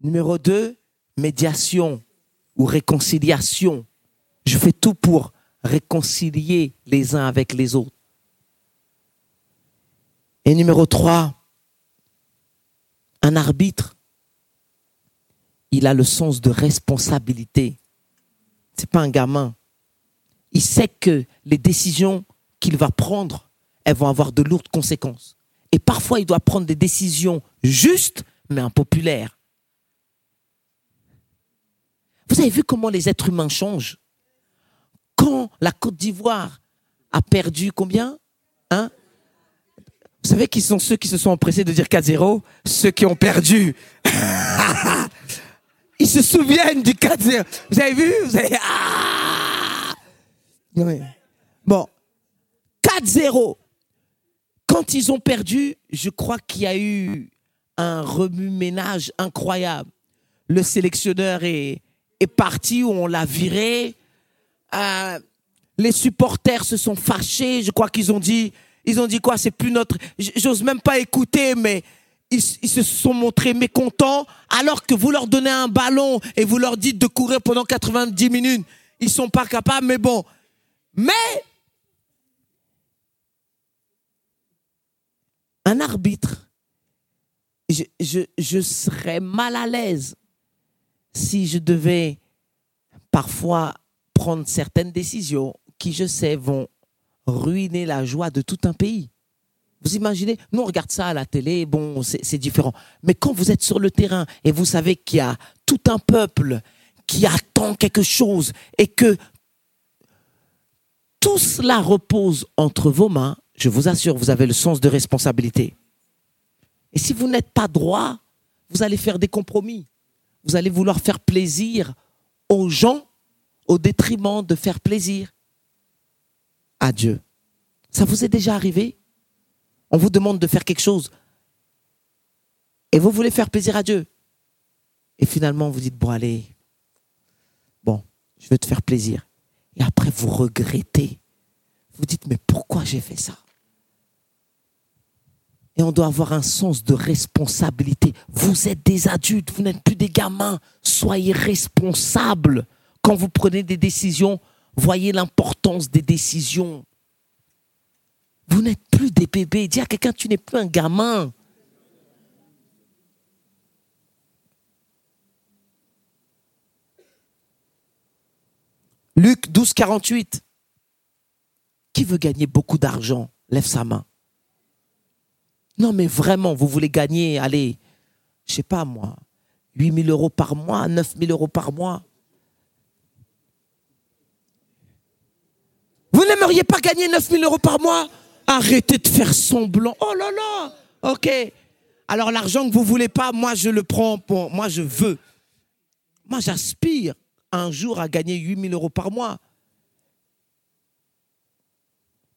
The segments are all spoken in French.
Numéro 2, médiation ou réconciliation. Je fais tout pour réconcilier les uns avec les autres. Et numéro 3, un arbitre, il a le sens de responsabilité. C'est pas un gamin. Il sait que les décisions qu'il va prendre, elles vont avoir de lourdes conséquences. Et parfois, il doit prendre des décisions justes, mais impopulaires. Vous avez vu comment les êtres humains changent? Quand la Côte d'Ivoire a perdu combien? Hein? Vous savez qui sont ceux qui se sont empressés de dire 4-0 Ceux qui ont perdu. Ils se souviennent du 4-0. Vous avez vu? Vous avez... Ah bon, 4-0. Quand ils ont perdu, je crois qu'il y a eu un remue-ménage incroyable. Le sélectionneur est, parti où on l'a viré. Euh, les supporters se sont fâchés. Je crois qu'ils ont dit, ils ont dit quoi? C'est plus notre. J'ose même pas écouter, mais ils, ils, se sont montrés mécontents. Alors que vous leur donnez un ballon et vous leur dites de courir pendant 90 minutes, ils sont pas capables. Mais bon, mais un arbitre, je, je, je serais mal à l'aise si je devais parfois prendre certaines décisions qui, je sais, vont ruiner la joie de tout un pays. Vous imaginez Nous, on regarde ça à la télé, bon, c'est différent. Mais quand vous êtes sur le terrain et vous savez qu'il y a tout un peuple qui attend quelque chose et que tout cela repose entre vos mains, je vous assure, vous avez le sens de responsabilité. Et si vous n'êtes pas droit, vous allez faire des compromis vous allez vouloir faire plaisir aux gens au détriment de faire plaisir à Dieu. Ça vous est déjà arrivé? On vous demande de faire quelque chose et vous voulez faire plaisir à Dieu. Et finalement, vous dites, bon, allez, bon, je vais te faire plaisir. Et après, vous regrettez. Vous dites, mais pourquoi j'ai fait ça? Et on doit avoir un sens de responsabilité. Vous êtes des adultes, vous n'êtes plus des gamins. Soyez responsables quand vous prenez des décisions. Voyez l'importance des décisions. Vous n'êtes plus des bébés. Dis à quelqu'un, tu n'es plus un gamin. Luc 12, 48. Qui veut gagner beaucoup d'argent? Lève sa main. Non, mais vraiment, vous voulez gagner, allez, je sais pas moi, 8 000 euros par mois, 9 000 euros par mois. Vous n'aimeriez pas gagner 9 000 euros par mois? Arrêtez de faire semblant. Oh là là Ok. Alors l'argent que vous voulez pas, moi je le prends pour... Moi je veux. Moi j'aspire un jour à gagner 8 000 euros par mois.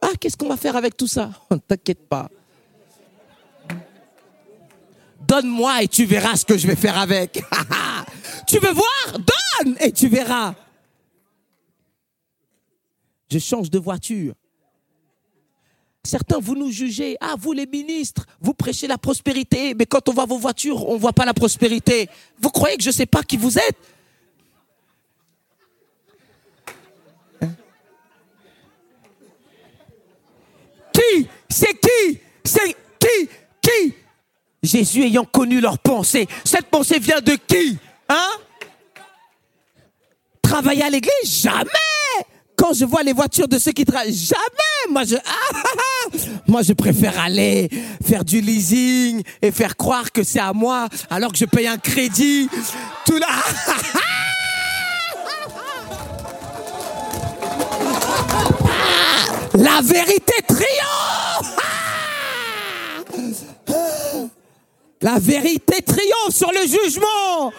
Ah, qu'est-ce qu'on va faire avec tout ça? T'inquiète pas. Donne-moi et tu verras ce que je vais faire avec. tu veux voir? Donne et tu verras. Je change de voiture. Certains, vous nous jugez. Ah, vous les ministres, vous prêchez la prospérité. Mais quand on voit vos voitures, on ne voit pas la prospérité. Vous croyez que je ne sais pas qui vous êtes? Hein? Qui? C'est qui? C'est qui? Qui? Jésus ayant connu leurs pensées. Cette pensée vient de qui Hein? Travailler à l'église? Jamais quand je vois les voitures de ceux qui travaillent, jamais. Moi, je, ah, ah, ah. moi, je préfère aller faire du leasing et faire croire que c'est à moi, alors que je paye un crédit. Tout là. La vérité triomphe. La vérité triomphe sur le jugement.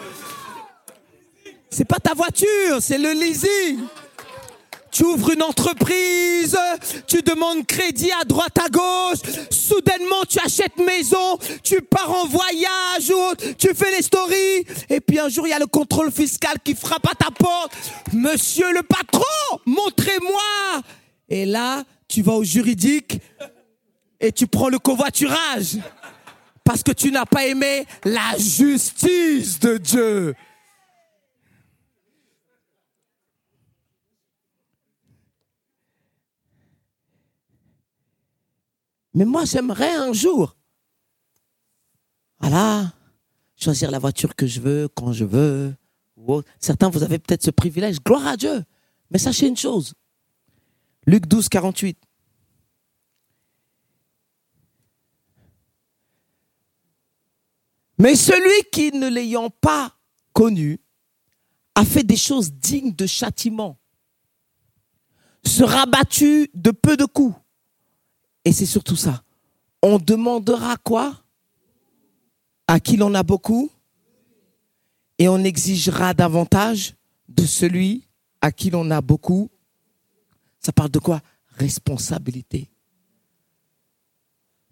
C'est pas ta voiture, c'est le leasing. Tu ouvres une entreprise, tu demandes crédit à droite à gauche, soudainement tu achètes maison, tu pars en voyage ou tu fais les stories, et puis un jour il y a le contrôle fiscal qui frappe à ta porte. Monsieur le patron, montrez-moi. Et là, tu vas au juridique et tu prends le covoiturage Parce que tu n'as pas aimé la justice de Dieu. Mais moi, j'aimerais un jour, voilà, choisir la voiture que je veux, quand je veux. Certains, vous avez peut-être ce privilège. Gloire à Dieu. Mais sachez une chose. Luc 12, 48. Mais celui qui, ne l'ayant pas connu, a fait des choses dignes de châtiment, sera battu de peu de coups. Et c'est surtout ça. On demandera quoi? À qui l'on a beaucoup? Et on exigera davantage de celui à qui l'on a beaucoup. Ça parle de quoi? Responsabilité.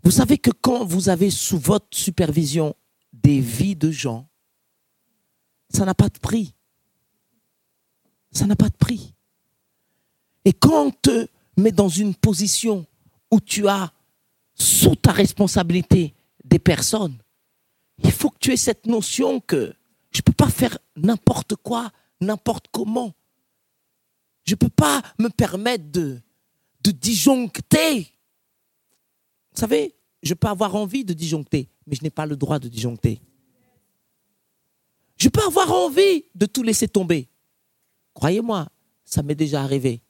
Vous savez que quand vous avez sous votre supervision des vies de gens, ça n'a pas de prix. Ça n'a pas de prix. Et quand on te met dans une position où tu as sous ta responsabilité des personnes, il faut que tu aies cette notion que je ne peux pas faire n'importe quoi, n'importe comment. Je ne peux pas me permettre de, de disjoncter. Vous savez, je peux avoir envie de disjoncter, mais je n'ai pas le droit de disjoncter. Je peux avoir envie de tout laisser tomber. Croyez-moi, ça m'est déjà arrivé.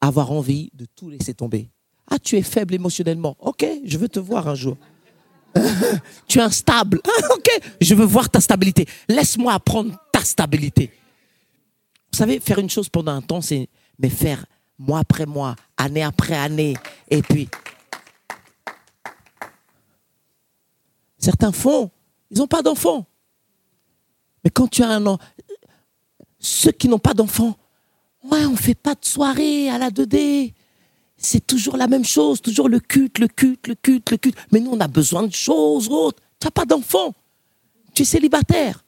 Avoir envie de tout laisser tomber. Ah, tu es faible émotionnellement. Ok, je veux te voir un jour. tu es instable. Ah, ok, je veux voir ta stabilité. Laisse-moi apprendre ta stabilité. Vous savez, faire une chose pendant un temps, c'est mais faire mois après mois, année après année, et puis Certains font, ils n'ont pas d'enfants. Mais quand tu as un enfant, ceux qui n'ont pas d'enfants, ouais, on ne fait pas de soirée à la 2D. C'est toujours la même chose, toujours le culte, le culte, le culte, le culte. Mais nous, on a besoin de choses autres. Tu n'as pas d'enfants. Tu es célibataire.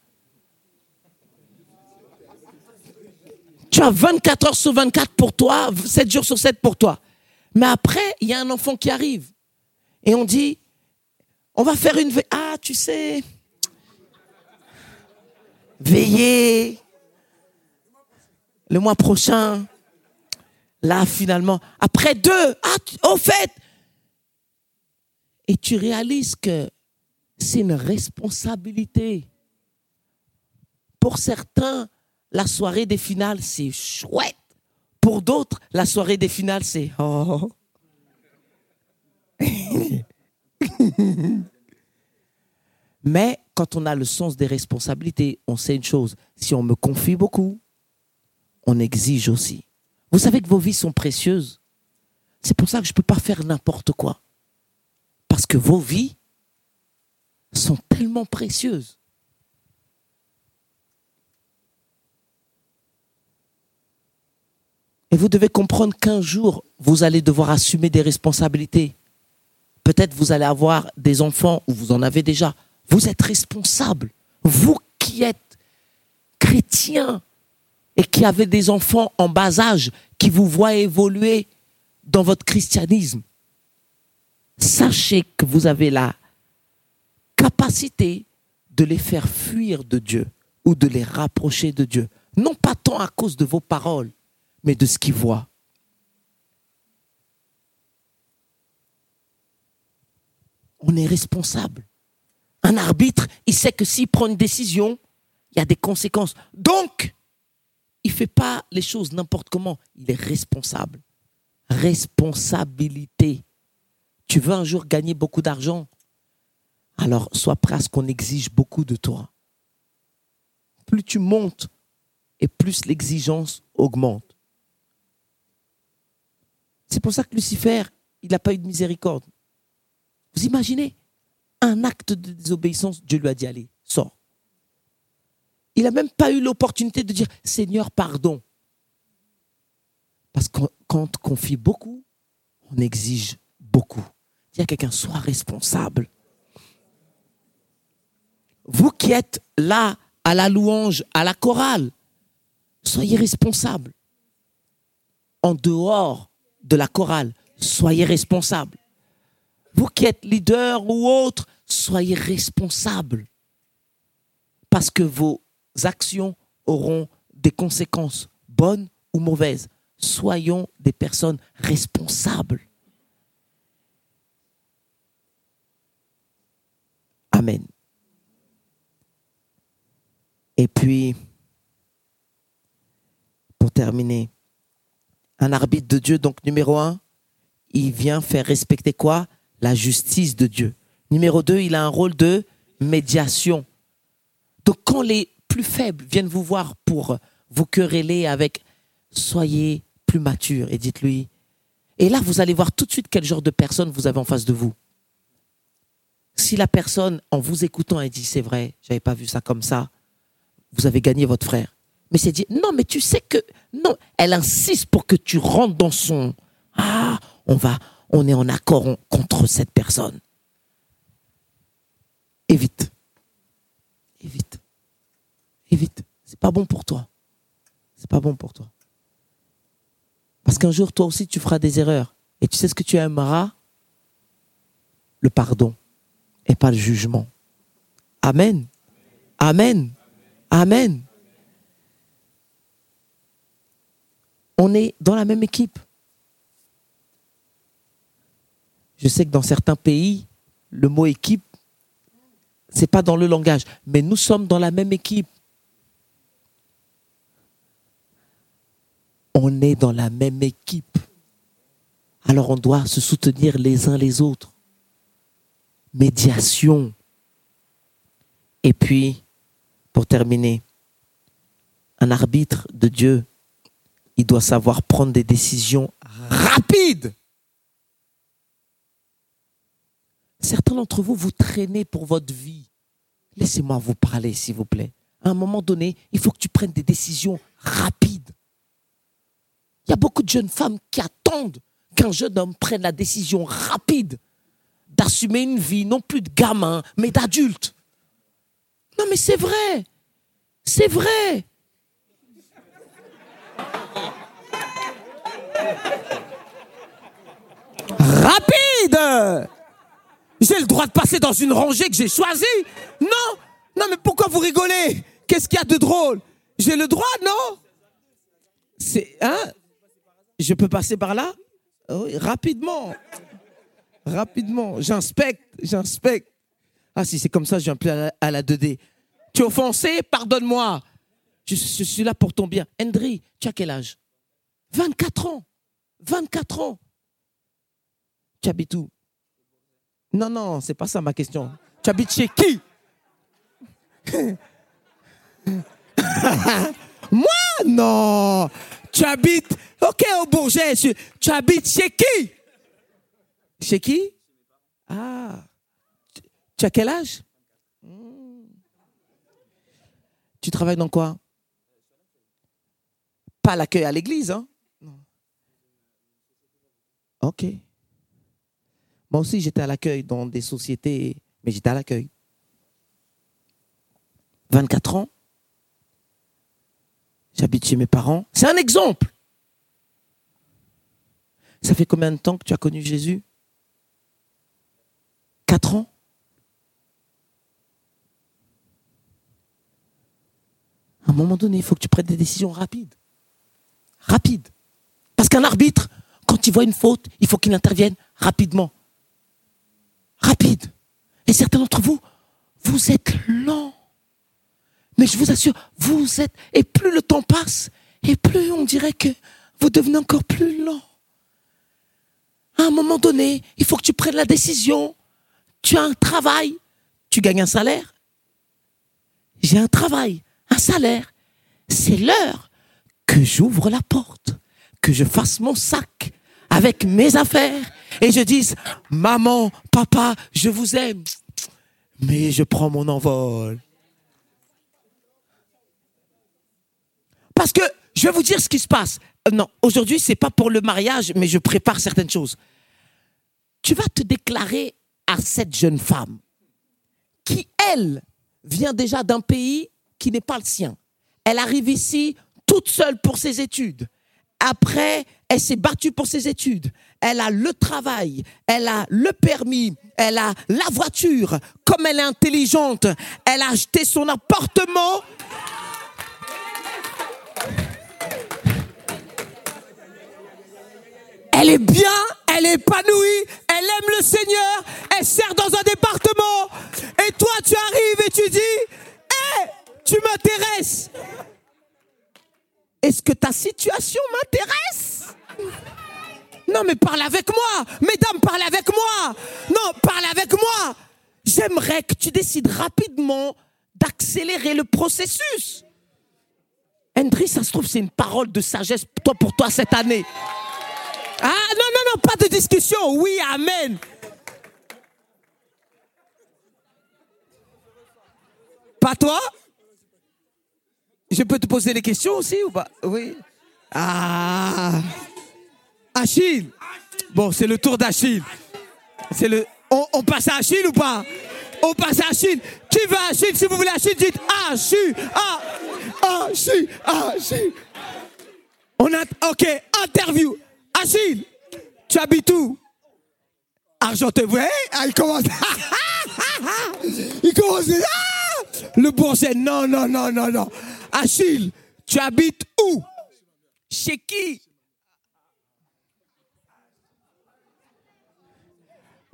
Tu as 24 heures sur 24 pour toi, 7 jours sur 7 pour toi. Mais après, il y a un enfant qui arrive. Et on dit, on va faire une. Ah, tu sais. Veiller. Le mois prochain. Là, finalement. Après deux. Ah, au fait. Et tu réalises que c'est une responsabilité. Pour certains, la soirée des finales, c'est chouette. Pour d'autres, la soirée des finales, c'est oh. Mais quand on a le sens des responsabilités, on sait une chose. Si on me confie beaucoup, on exige aussi. Vous savez que vos vies sont précieuses. C'est pour ça que je ne peux pas faire n'importe quoi. Parce que vos vies sont tellement précieuses. Et vous devez comprendre qu'un jour, vous allez devoir assumer des responsabilités. Peut-être vous allez avoir des enfants ou vous en avez déjà. Vous êtes responsable. Vous qui êtes chrétien et qui avez des enfants en bas âge qui vous voient évoluer dans votre christianisme, sachez que vous avez la capacité de les faire fuir de Dieu ou de les rapprocher de Dieu. Non pas tant à cause de vos paroles, mais de ce qu'ils voient. On est responsable. Un arbitre, il sait que s'il prend une décision, il y a des conséquences. Donc, il ne fait pas les choses n'importe comment. Il est responsable. Responsabilité. Tu veux un jour gagner beaucoup d'argent? Alors, sois prêt à ce qu'on exige beaucoup de toi. Plus tu montes et plus l'exigence augmente. C'est pour ça que Lucifer, il n'a pas eu de miséricorde. Vous imaginez un acte de désobéissance, Dieu lui a dit allez, sors. Il n'a même pas eu l'opportunité de dire Seigneur, pardon. Parce que quand on confie beaucoup, on exige beaucoup. Il y a quelqu'un, soit responsable. Vous qui êtes là à la louange, à la chorale, soyez responsable. En dehors de la chorale, soyez responsable. Vous qui êtes leader ou autre, soyez responsables parce que vos actions auront des conséquences bonnes ou mauvaises. Soyons des personnes responsables. Amen. Et puis, pour terminer, un arbitre de Dieu, donc numéro un, il vient faire respecter quoi? La justice de Dieu. Numéro deux, il a un rôle de médiation. Donc quand les plus faibles viennent vous voir pour vous quereller avec soyez plus mature et dites-lui. Et là, vous allez voir tout de suite quel genre de personne vous avez en face de vous. Si la personne, en vous écoutant, elle dit c'est vrai, j'avais pas vu ça comme ça, vous avez gagné votre frère. Mais c'est dit non, mais tu sais que non, elle insiste pour que tu rentres dans son ah, on va, on est en accord contre cette personne. Évite, évite, évite. C'est pas bon pour toi. C'est pas bon pour toi. Parce qu'un jour, toi aussi, tu feras des erreurs. Et tu sais ce que tu aimeras? Le pardon et pas le jugement. Amen. Amen. Amen. On est dans la même équipe. Je sais que dans certains pays, le mot équipe, c'est pas dans le langage, mais nous sommes dans la même équipe. On est dans la même équipe. Alors on doit se soutenir les uns les autres médiation. Et puis, pour terminer, un arbitre de Dieu, il doit savoir prendre des décisions rapides. Certains d'entre vous, vous traînez pour votre vie. Laissez-moi vous parler, s'il vous plaît. À un moment donné, il faut que tu prennes des décisions rapides. Il y a beaucoup de jeunes femmes qui attendent qu'un jeune homme prenne la décision rapide d'assumer une vie, non plus de gamin, mais d'adulte. Non, mais c'est vrai. C'est vrai. Rapide J'ai le droit de passer dans une rangée que j'ai choisie Non Non, mais pourquoi vous rigolez? Qu'est-ce qu'il y a de drôle? J'ai le droit, non? C'est. Hein? Je peux passer par là? Oui, Rapidement rapidement. J'inspecte, j'inspecte. Ah, si c'est comme ça, je viens plus à la, 2D. Tu es offensé? Pardonne-moi. Je, suis là pour ton bien. Hendry, tu as quel âge? 24 ans. 24 ans. Tu habites où? Non, non, c'est pas ça ma question. Tu habites chez qui? Moi Non. Tu habites. Ok, au Bourget. Tu habites chez qui? Chez qui? Ah. Tu as quel âge? Hmm. Tu travailles dans quoi? Pas l'accueil à l'église, hein? Ok. Moi aussi, j'étais à l'accueil dans des sociétés, mais j'étais à l'accueil. 24 ans. J'habite chez mes parents. C'est un exemple. Ça fait combien de temps que tu as connu Jésus? 4 ans. À un moment donné, il faut que tu prennes des décisions rapides. Rapides. Parce qu'un arbitre, quand il voit une faute, il faut qu'il intervienne rapidement. Rapide. Et certains d'entre vous, vous êtes lents. Mais je vous assure, vous êtes, et plus le temps passe, et plus on dirait que vous devenez encore plus lent. À un moment donné, il faut que tu prennes la décision tu as un travail, tu gagnes un salaire. J'ai un travail, un salaire. C'est l'heure que j'ouvre la porte, que je fasse mon sac avec mes affaires et je dise, maman, papa, je vous aime. Mais je prends mon envol. Parce que je vais vous dire ce qui se passe. Euh, non, aujourd'hui, c'est pas pour le mariage, mais je prépare certaines choses. Tu vas te déclarer à cette jeune femme qui, elle, vient déjà d'un pays qui n'est pas le sien. Elle arrive ici toute seule pour ses études. Après, Elle s'est battue pour ses études. Elle a le travail. Elle a le permis. Elle a la voiture. Comme elle est intelligente, elle a acheté son appartement. Elle est bien, elle est épanouie, elle aime le Seigneur, elle sert dans un département. Et toi, tu arrives et tu dis, hé, tu m'intéresses. Est-ce que ta situation m'intéresse? Non, mais parle avec moi. Mesdames, parlez avec moi. Non, parle avec moi. J'aimerais que tu décides rapidement d'accélérer le processus. Hendry, ça se trouve, c'est une parole de sagesse toi, pour toi cette année. Ah non, non, non, pas de discussion. Oui, amen. Pas toi? Je peux te poser des questions aussi ou pas? Oui. Ah. Achille. Bon, c'est le tour d'Achille. C'est le. On, passe à Achille ou pas? On passe à Achille. Qui veut Achille? Si vous voulez Achille, dites Achille. Ah, Achille. Achille. On a. Ok, interview. Achille, tu habites où? Argenteuil. Ouais, ah, il commence. il commence. Ah le bourget. Non, non, non, non, non. Achille, tu habites où? Chez qui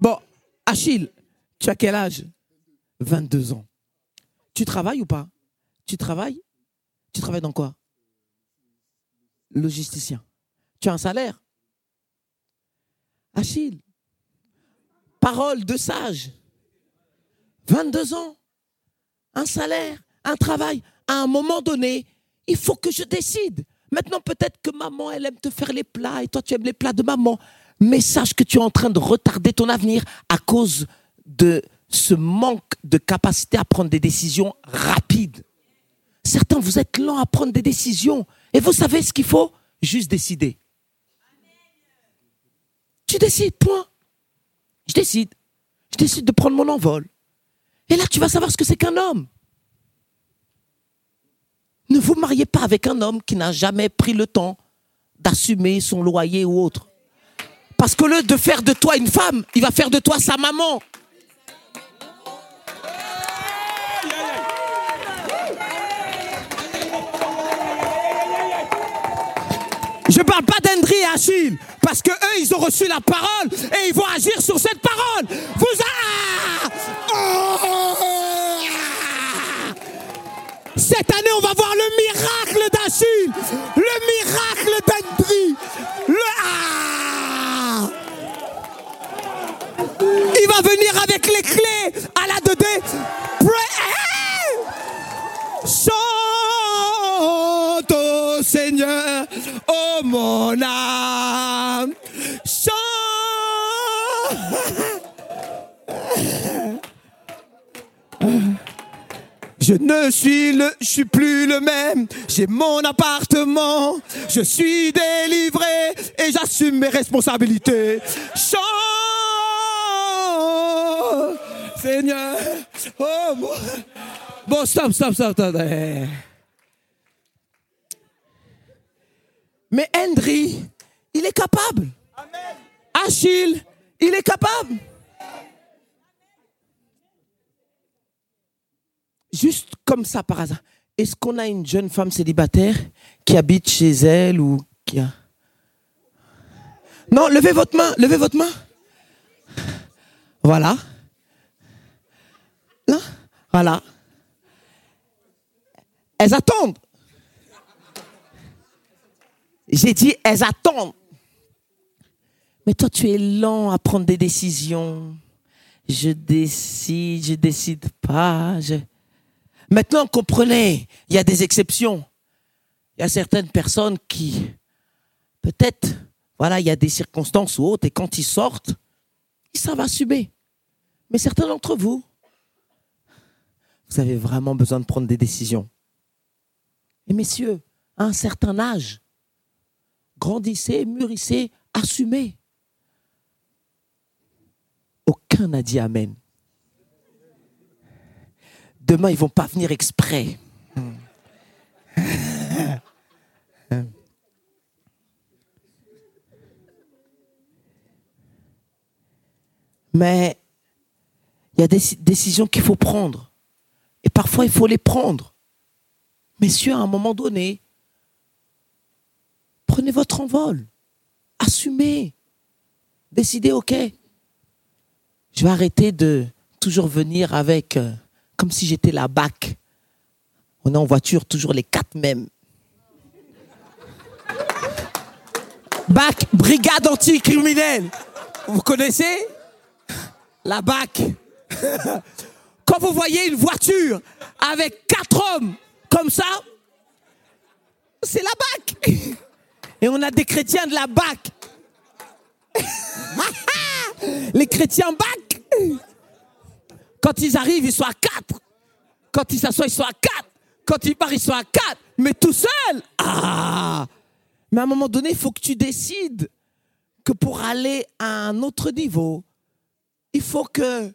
Bon, Achille, tu as quel âge? 22 ans. Tu travailles ou pas? Tu travailles? Tu travailles dans quoi? Logisticien. Tu as un salaire? Achille, parole de sage, 22 ans, un salaire, un travail. À un moment donné, il faut que je décide. Maintenant, peut-être que maman, elle aime te faire les plats et toi, tu aimes les plats de maman. Mais sache que tu es en train de retarder ton avenir à cause de ce manque de capacité à prendre des décisions rapides. Certains, vous êtes lents à prendre des décisions. Et vous savez ce qu'il faut? Juste décider. Tu décides, point. Je décide. Je décide de prendre mon envol. Et là, tu vas savoir ce que c'est qu'un homme. Ne vous mariez pas avec un homme qui n'a jamais pris le temps d'assumer son loyer ou autre. Parce qu'au lieu de faire de toi une femme, il va faire de toi sa maman. Je ne parle pas d'Hendry et Achille, parce que eux, ils ont reçu la parole et ils vont agir sur cette parole. Vous oh Cette année, on va voir le miracle d'Achille, le miracle d'Hendry. Le ah Il va venir avec les clés à la 2D. Seigneur, oh mon âme, Je ne suis le, je suis plus le même. J'ai mon appartement. Je suis délivré et j'assume mes responsabilités. Chant, Seigneur. Oh, bon. bon, stop, stop, stop, stop. Mais Hendry, il est capable. Achille, il est capable. Juste comme ça par hasard. Est-ce qu'on a une jeune femme célibataire qui habite chez elle ou qui a... Non, levez votre main, levez votre main. Voilà. Là, voilà. Elles attendent. J'ai dit, elles attendent. Mais toi, tu es lent à prendre des décisions. Je décide, je décide pas. Maintenant, comprenez, il y a des exceptions. Il y a certaines personnes qui, peut-être, voilà, il y a des circonstances ou autres, et quand ils sortent, ils savent assumer. Mais certains d'entre vous, vous avez vraiment besoin de prendre des décisions. Et messieurs, à un certain âge, grandissez, mûrissez, assumez. Aucun n'a dit Amen. Demain, ils ne vont pas venir exprès. Mais il y a des décisions qu'il faut prendre. Parfois, il faut les prendre. Messieurs, à un moment donné, prenez votre envol. Assumez. Décidez, OK. Je vais arrêter de toujours venir avec, euh, comme si j'étais la BAC. On est en voiture, toujours les quatre mêmes. BAC, brigade anticriminelle. Vous connaissez? La BAC. Quand vous voyez une voiture avec quatre hommes comme ça, c'est la BAC. Et on a des chrétiens de la BAC. Les chrétiens BAC. Quand ils arrivent, ils sont à quatre. Quand ils s'assoient, ils sont à quatre. Quand ils partent, ils sont à quatre. Mais tout seul. Ah Mais à un moment donné, il faut que tu décides que pour aller à un autre niveau, il faut que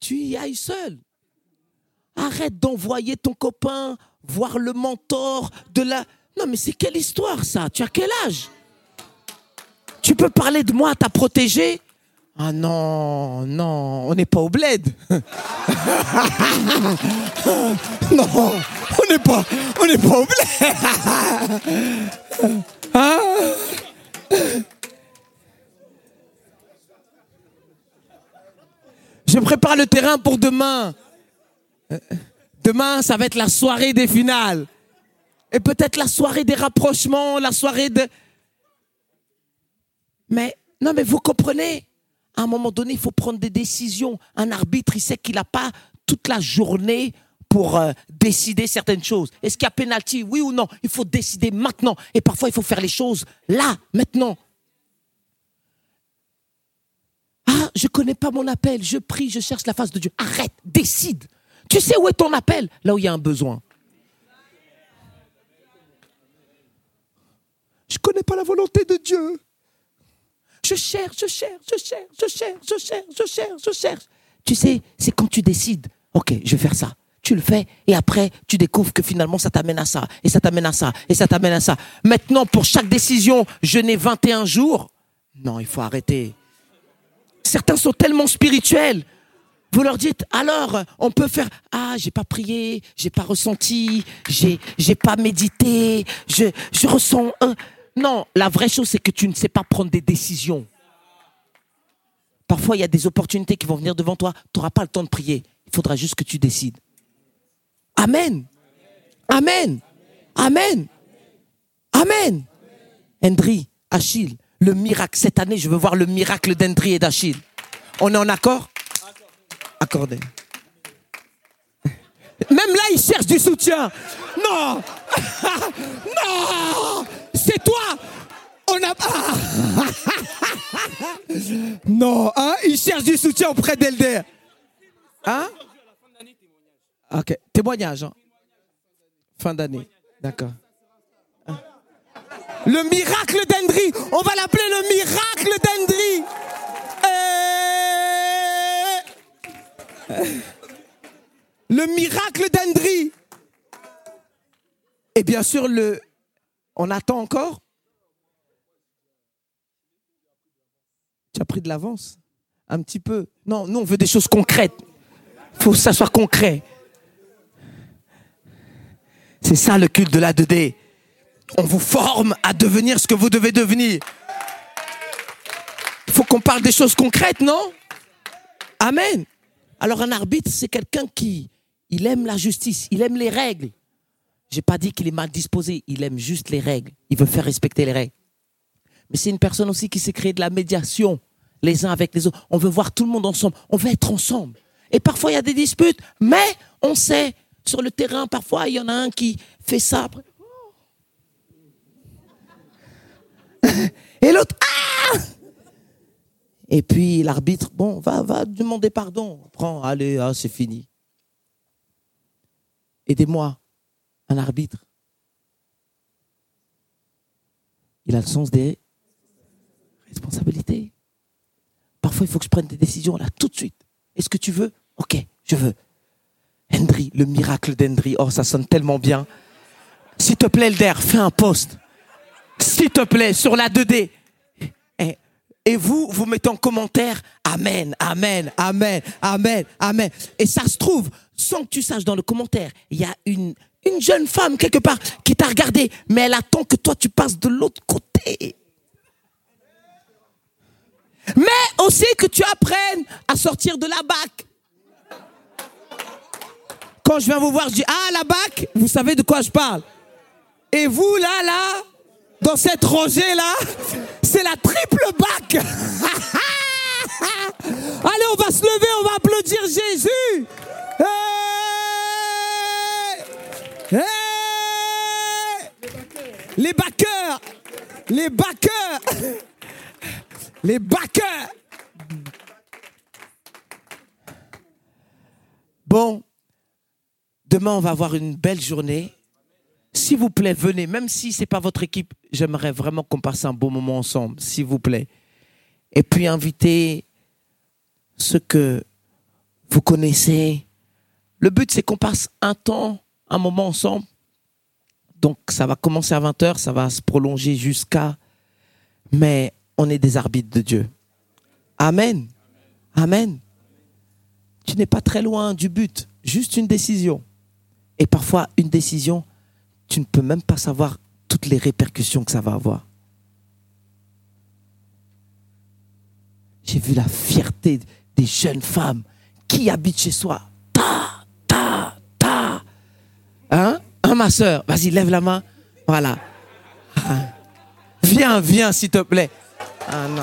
tu y ailles seul. Arrête d'envoyer ton copain voir le mentor de la... Non mais c'est quelle histoire ça? Tu as quel âge? Tu peux parler de moi à ta protégée ah non, non, on n'est pas au bled. non, on n'est pas, on n'est pas au bled. Hein? Prépare le terrain pour demain. Demain, ça va être la soirée des finales. Et peut-être la soirée des rapprochements, la soirée de... Mais, non, mais vous comprenez? À un moment donné, il faut prendre des décisions. Un arbitre, il sait qu'il n'a pas toute la journée pour euh, décider certaines choses. Est-ce qu'il y a pénalty? Oui ou non? Il faut décider maintenant. Et parfois, il faut faire les choses là, maintenant. Je ne connais pas mon appel. Je prie, je cherche la face de Dieu. Arrête, décide. Tu sais où est ton appel? Là où il y a un besoin. Je ne connais pas la volonté de Dieu. Je cherche, je cherche, je cherche, je cherche, je cherche, je cherche, je cherche. Tu sais, c'est quand tu décides, ok, je vais faire ça. Tu le fais et après, tu découvres que finalement, ça t'amène à ça, et ça t'amène à ça, et ça t'amène à ça. Maintenant, pour chaque décision, je n'ai 21 jours. Non, il faut arrêter. Certains sont tellement spirituels. Vous leur dites, alors, on peut faire, ah, j'ai pas prié, j'ai pas ressenti, j'ai, j'ai pas médité, je, je ressens, non, la vraie chose, c'est que tu ne sais pas prendre des décisions. Parfois, il y a des opportunités qui vont venir devant toi. Tu n'auras pas le temps de prier. Il faudra juste que tu décides. Amen. Amen. Amen. Amen. Hendry, Achille, le miracle. Cette année, je veux voir le miracle d'Hendry et d'Achille. On est en accord? Accordé. Même là, il cherche du soutien. Non Non C'est toi On n'a pas... non, hein? Il cherche du soutien auprès d'Elder. Hein? Ok, témoignage. Hein? Fin d'année. D'accord. Le miracle d'Hendry. On va l'appeler le miracle d'Hendry. Euh le miracle d'Andri. Et bien sûr, le, on attend encore. Tu as pris de l'avance Un petit peu. Non, nous, on veut des choses concrètes. Il faut que ça soit concret. C'est ça le culte de la 2D. On vous forme à devenir ce que vous devez devenir. Il faut qu'on parle des choses concrètes, non? Amen. Alors un arbitre, c'est quelqu'un qui il aime la justice, il aime les règles. J'ai pas dit qu'il est mal disposé, il aime juste les règles. Il veut faire respecter les règles. Mais c'est une personne aussi qui s'est créée de la médiation, les uns avec les autres. On veut voir tout le monde ensemble, on veut être ensemble. Et parfois il y a des disputes, mais on sait, sur le terrain, parfois il y en a un qui fait ça. Et l'autre, ah Et puis l'arbitre, bon, va, va demander pardon. Prends, allez, ah, c'est fini. Aidez-moi, un arbitre. Il a le sens des responsabilités. Parfois, il faut que je prenne des décisions là, tout de suite. Est-ce que tu veux? Ok, je veux. Hendry, le miracle d'Hendry. Oh, ça sonne tellement bien. S'il te plaît, Elder, fais un post. S'il te plaît, sur la 2D. Eh, Et vous, vous mettez en commentaire Amen, Amen, Amen, Amen, Amen. Et ça se trouve, sans que tu saches dans le commentaire, il y a une, une jeune femme quelque part qui t'a regardé, mais elle attend que toi tu passes de l'autre côté. Mais aussi que tu apprennes à sortir de la bac. Quand je viens vous voir, je dis Ah, la bac, vous savez de quoi je parle. Et vous, là, là, dans cette rangée-là, c'est la triple bac. Allez, on va se lever, on va applaudir Jésus. Les backers, les backers, les backers. Bon, demain on va avoir une belle journée. S'il vous plaît, venez, même si ce n'est pas votre équipe, j'aimerais vraiment qu'on passe un bon moment ensemble, s'il vous plaît. Et puis invitez ceux que vous connaissez. Le but, c'est qu'on passe un temps, un moment ensemble. Donc ça va commencer à 20h, ça va se prolonger jusqu'à... Mais on est des arbitres de Dieu. Amen. Amen. Tu n'es pas très loin du but, juste une décision. Et parfois, une décision tu ne peux même pas savoir toutes les répercussions que ça va avoir. J'ai vu la fierté des jeunes femmes qui habitent chez soi. Ta, ta, ta. Hein? Hein, ma soeur Vas-y, lève la main. Voilà. Viens, viens, s'il te plaît. Ah non.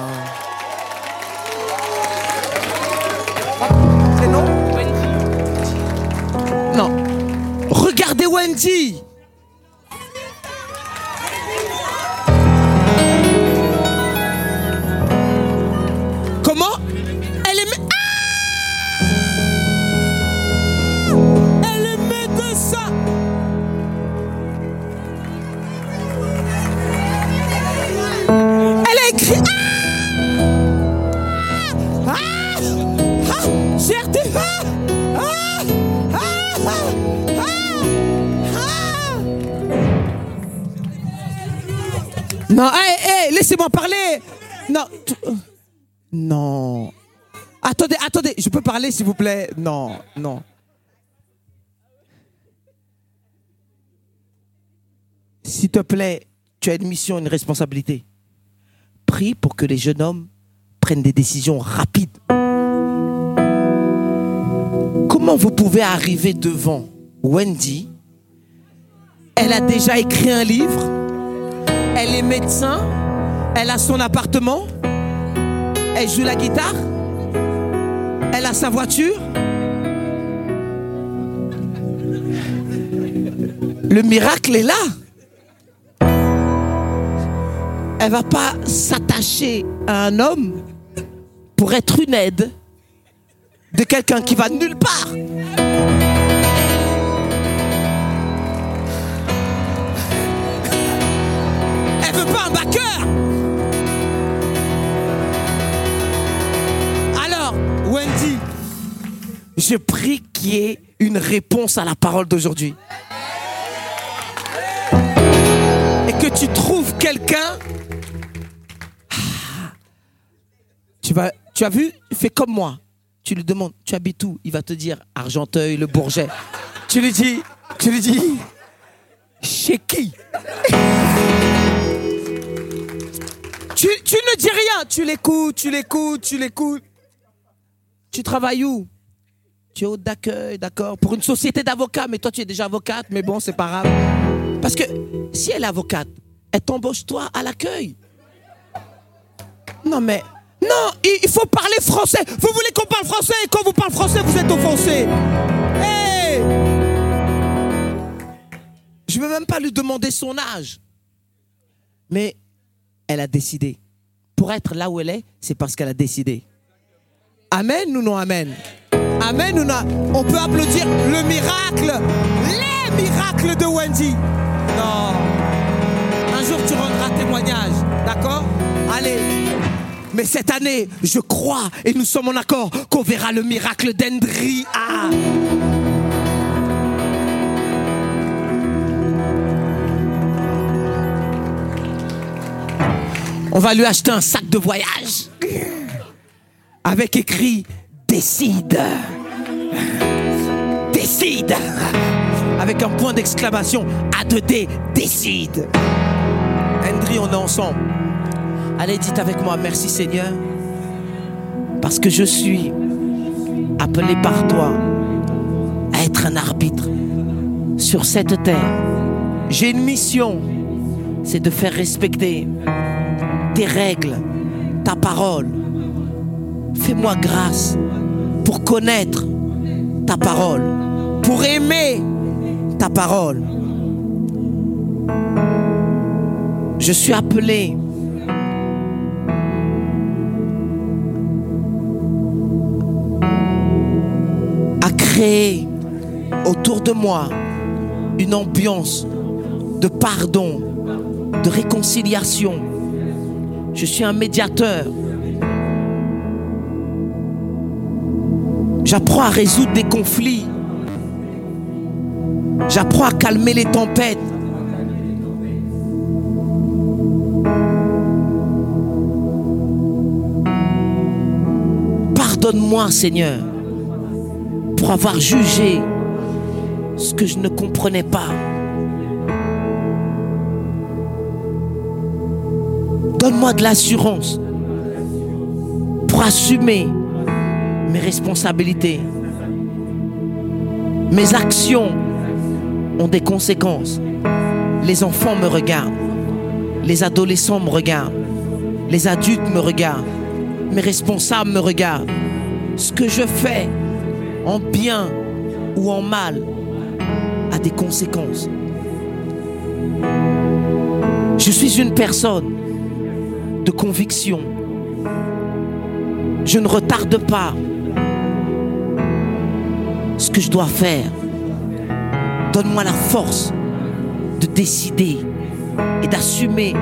C'est non? Non. Regardez Wendy. Non, hé, hé, laissez-moi parler. Non. Non. Attendez, attendez, je peux parler s'il vous plaît? Non, non. S'il te plaît, tu as une mission, une responsabilité. Prie pour que les jeunes hommes prennent des décisions rapides. Comment vous pouvez arriver devant Wendy? Elle a déjà écrit un livre elle est médecin, elle a son appartement, elle joue la guitare, elle a sa voiture. Le miracle est là. Elle va pas s'attacher à un homme pour être une aide de quelqu'un qui va nulle part. pas un backer. Alors, Wendy, je prie qu'il y ait une réponse à la parole d'aujourd'hui. Et que tu trouves quelqu'un. Tu, vas, tu as vu Fais comme moi. Tu lui demandes, tu habites où? Il va te dire Argenteuil, le Bourget. Tu lui dis, tu lui dis, chez qui? Tu, ne dis rien, tu l'écoutes, tu l'écoutes, tu l'écoutes. Tu travailles où? Tu es hôte d'accueil, d'accord? Pour une société d'avocats, mais toi tu es déjà avocate, mais bon, c'est pas grave. Parce que si elle est avocate, elle t'embauche toi à l'accueil. Non mais, non, il faut parler français. Vous voulez qu'on parle français et quand vous parlez français, vous êtes offensé. Je ne veux même pas lui demander son âge. Mais elle a décidé. Pour être là où elle est, c'est parce qu'elle a décidé. Amen ou non Amen? Amen ou non? On peut applaudir le miracle, les miracles de Wendy. Non. Un jour, tu rendras témoignage. D'accord? Allez. Mais cette année, je crois, et nous sommes en accord, qu'on verra le miracle d'Endria. On va lui acheter un sac de voyage avec écrit décide. Décide. Avec un point d'exclamation. A2D, décide. Hendry, on est ensemble. Allez, dites avec moi, merci Seigneur. Parce que je suis appelé par toi à être un arbitre sur cette terre. J'ai une mission, c'est de faire respecter tes règles, ta parole. Fais-moi grâce pour connaître ta parole, pour aimer ta parole. Je suis appelé créer autour de moi une ambiance de pardon, de réconciliation. Je suis un médiateur. J'apprends à résoudre des conflits. J'apprends à calmer les tempêtes. Pardonne-moi, Seigneur, pour avoir jugé ce que je ne comprenais pas. Donne-moi de l'assurance pour assumer mes responsabilités. Mes actions ont des conséquences. Les enfants me regardent. Les adolescents me regardent. Les adultes me regardent. Mes responsables me regardent. Ce que je fais, en bien ou en mal, a des conséquences. Je suis une personne de conviction. Je ne retarde pas ce que je dois faire. Donne-moi la force de décider et d'assumer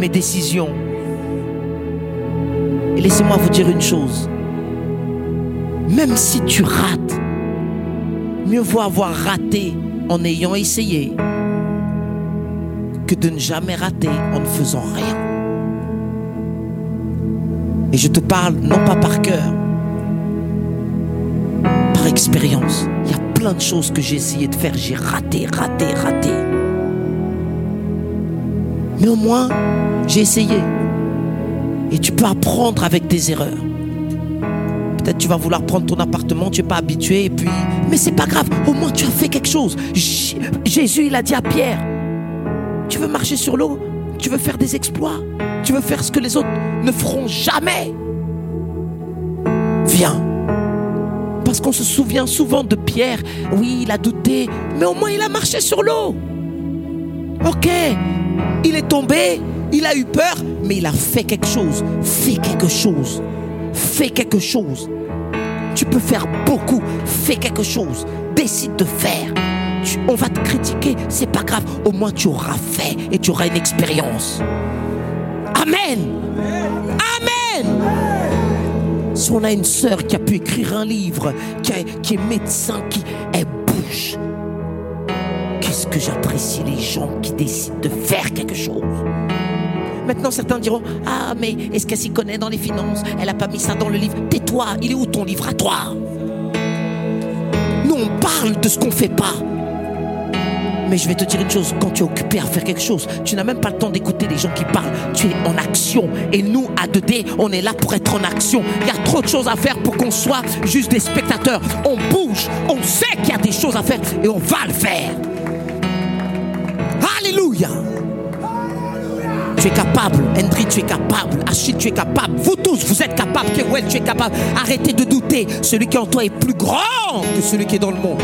mes décisions. Et laissez-moi vous dire une chose. Même si tu rates, mieux vaut avoir raté en ayant essayé que de ne jamais rater en ne faisant rien. Et je te parle non pas par cœur, par expérience. Il y a plein de choses que j'ai essayé de faire, j'ai raté, raté, raté. Mais au moins, j'ai essayé. Et tu peux apprendre avec tes erreurs. Tu vas vouloir prendre ton appartement, tu n'es pas habitué, et puis. Mais c'est pas grave, au moins tu as fait quelque chose. Jésus, il a dit à Pierre Tu veux marcher sur l'eau Tu veux faire des exploits Tu veux faire ce que les autres ne feront jamais Viens. Parce qu'on se souvient souvent de Pierre. Oui, il a douté, mais au moins il a marché sur l'eau. Ok, il est tombé, il a eu peur, mais il a fait quelque chose. Fais quelque chose. Fais quelque chose. Tu peux faire beaucoup. Fais quelque chose. Décide de faire. on va te critiquer, c'est pas grave. Au moins tu auras fait et tu auras une expérience. Amen. Amen. Si on a une sœur qui a pu écrire un livre, qui, qui est médecin, qui est bouche, qu'est-ce que j'apprécie les gens qui décident de faire quelque chose? Maintenant, certains diront Ah, mais est-ce qu'elle s'y connaît dans les finances? Elle n'a pas mis ça dans le livre. Tais-toi, il est où ton livre? À toi Nous, on parle de ce qu'on fait pas. Mais je vais te dire une chose, quand tu es occupé à faire quelque chose, tu n'as même pas le temps d'écouter les gens qui parlent. Tu es en action. Et nous, à 2D, on est là pour être en action. Il y a trop de choses à faire pour qu'on soit juste des spectateurs. On bouge, on sait qu'il y a des choses à faire et on va le faire. Alléluia. Tu es capable. Hendry, tu es capable. Achille, tu es capable. Vous tous, vous êtes capables. Kewell, tu es capable. Arrêtez de douter. Celui qui est en toi est plus grand que celui qui est dans le monde.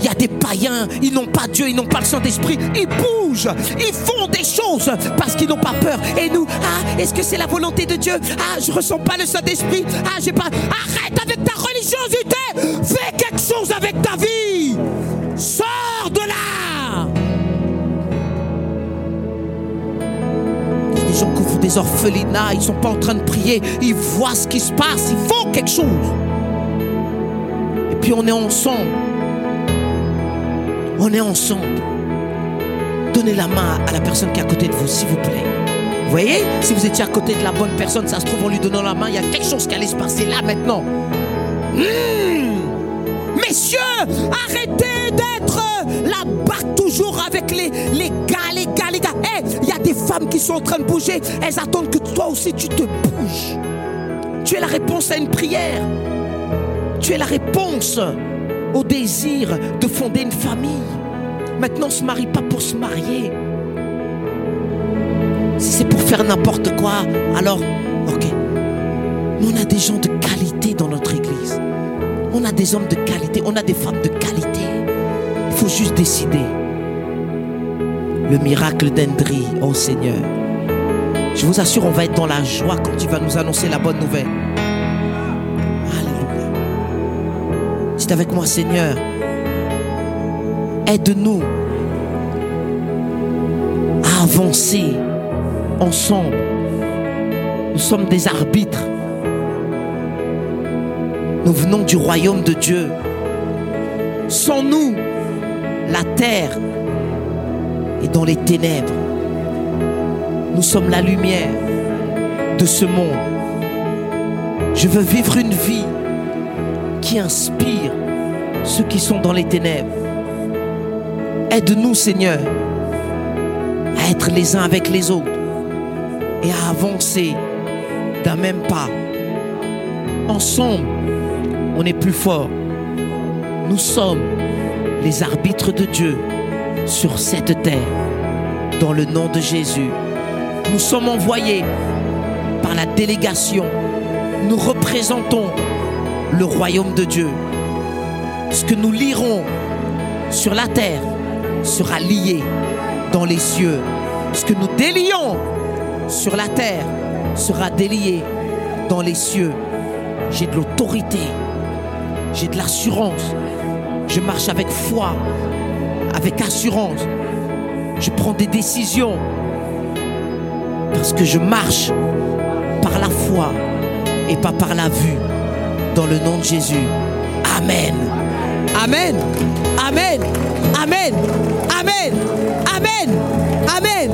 Il y a des païens, ils n'ont pas Dieu, ils n'ont pas le Saint-Esprit. Ils bougent, ils font des choses parce qu'ils n'ont pas peur. Et nous, ah, est-ce que c'est la volonté de Dieu? Ah, je ressens pas le Saint-Esprit. Ah, j'ai pas. Arrête avec ta religiosité. Fais quelque chose avec ta vie. Sors des orphelinats, ils sont pas en train de prier, ils voient ce qui se passe, ils font quelque chose. Et puis on est ensemble. On est ensemble. Donnez la main à la personne qui est à côté de vous, s'il vous plaît. voyez, si vous étiez à côté de la bonne personne, ça se trouve en lui donnant la main, il y a quelque chose qui allait se passer là maintenant. Hmm. Messieurs, arrêtez d'être là-bas toujours avec les, les gars, les gars, les gars. Il y a des femmes qui sont en train de bouger. Elles attendent que toi aussi tu te bouges. Tu es la réponse à une prière. Tu es la réponse au désir de fonder une famille. Maintenant, on se marie pas pour se marier. Si c'est pour faire n'importe quoi, alors, ok. Mais on a des gens de qualité dans notre église. On a des hommes de qualité, on a des femmes de qualité. Il faut juste décider. Le miracle d'Endry, oh Seigneur. Je vous assure, on va être dans la joie quand tu vas nous annoncer la bonne nouvelle. Alléluia. C'est avec moi, Seigneur. Aide-nous à avancer ensemble. Nous sommes des arbitres. Nous venons du royaume de Dieu. Sans nous, la terre est dans les ténèbres. Nous sommes la lumière de ce monde. Je veux vivre une vie qui inspire ceux qui sont dans les ténèbres. Aide-nous, Seigneur, à être les uns avec les autres et à avancer d'un même pas. Ensemble, on est plus fort. Nous sommes les arbitres de Dieu sur cette terre. Dans le nom de Jésus, nous sommes envoyés par la délégation. Nous représentons le royaume de Dieu. Ce que nous lirons sur la terre sera lié dans les cieux. Ce que nous délions sur la terre sera délié dans les cieux. J'ai de l'autorité, j'ai de l'assurance. Je marche avec foi, avec assurance. Je prends des décisions parce que je marche par la foi et pas par la vue. Dans le nom de Jésus. Amen. Amen. Amen. Amen. Amen. Amen. Amen.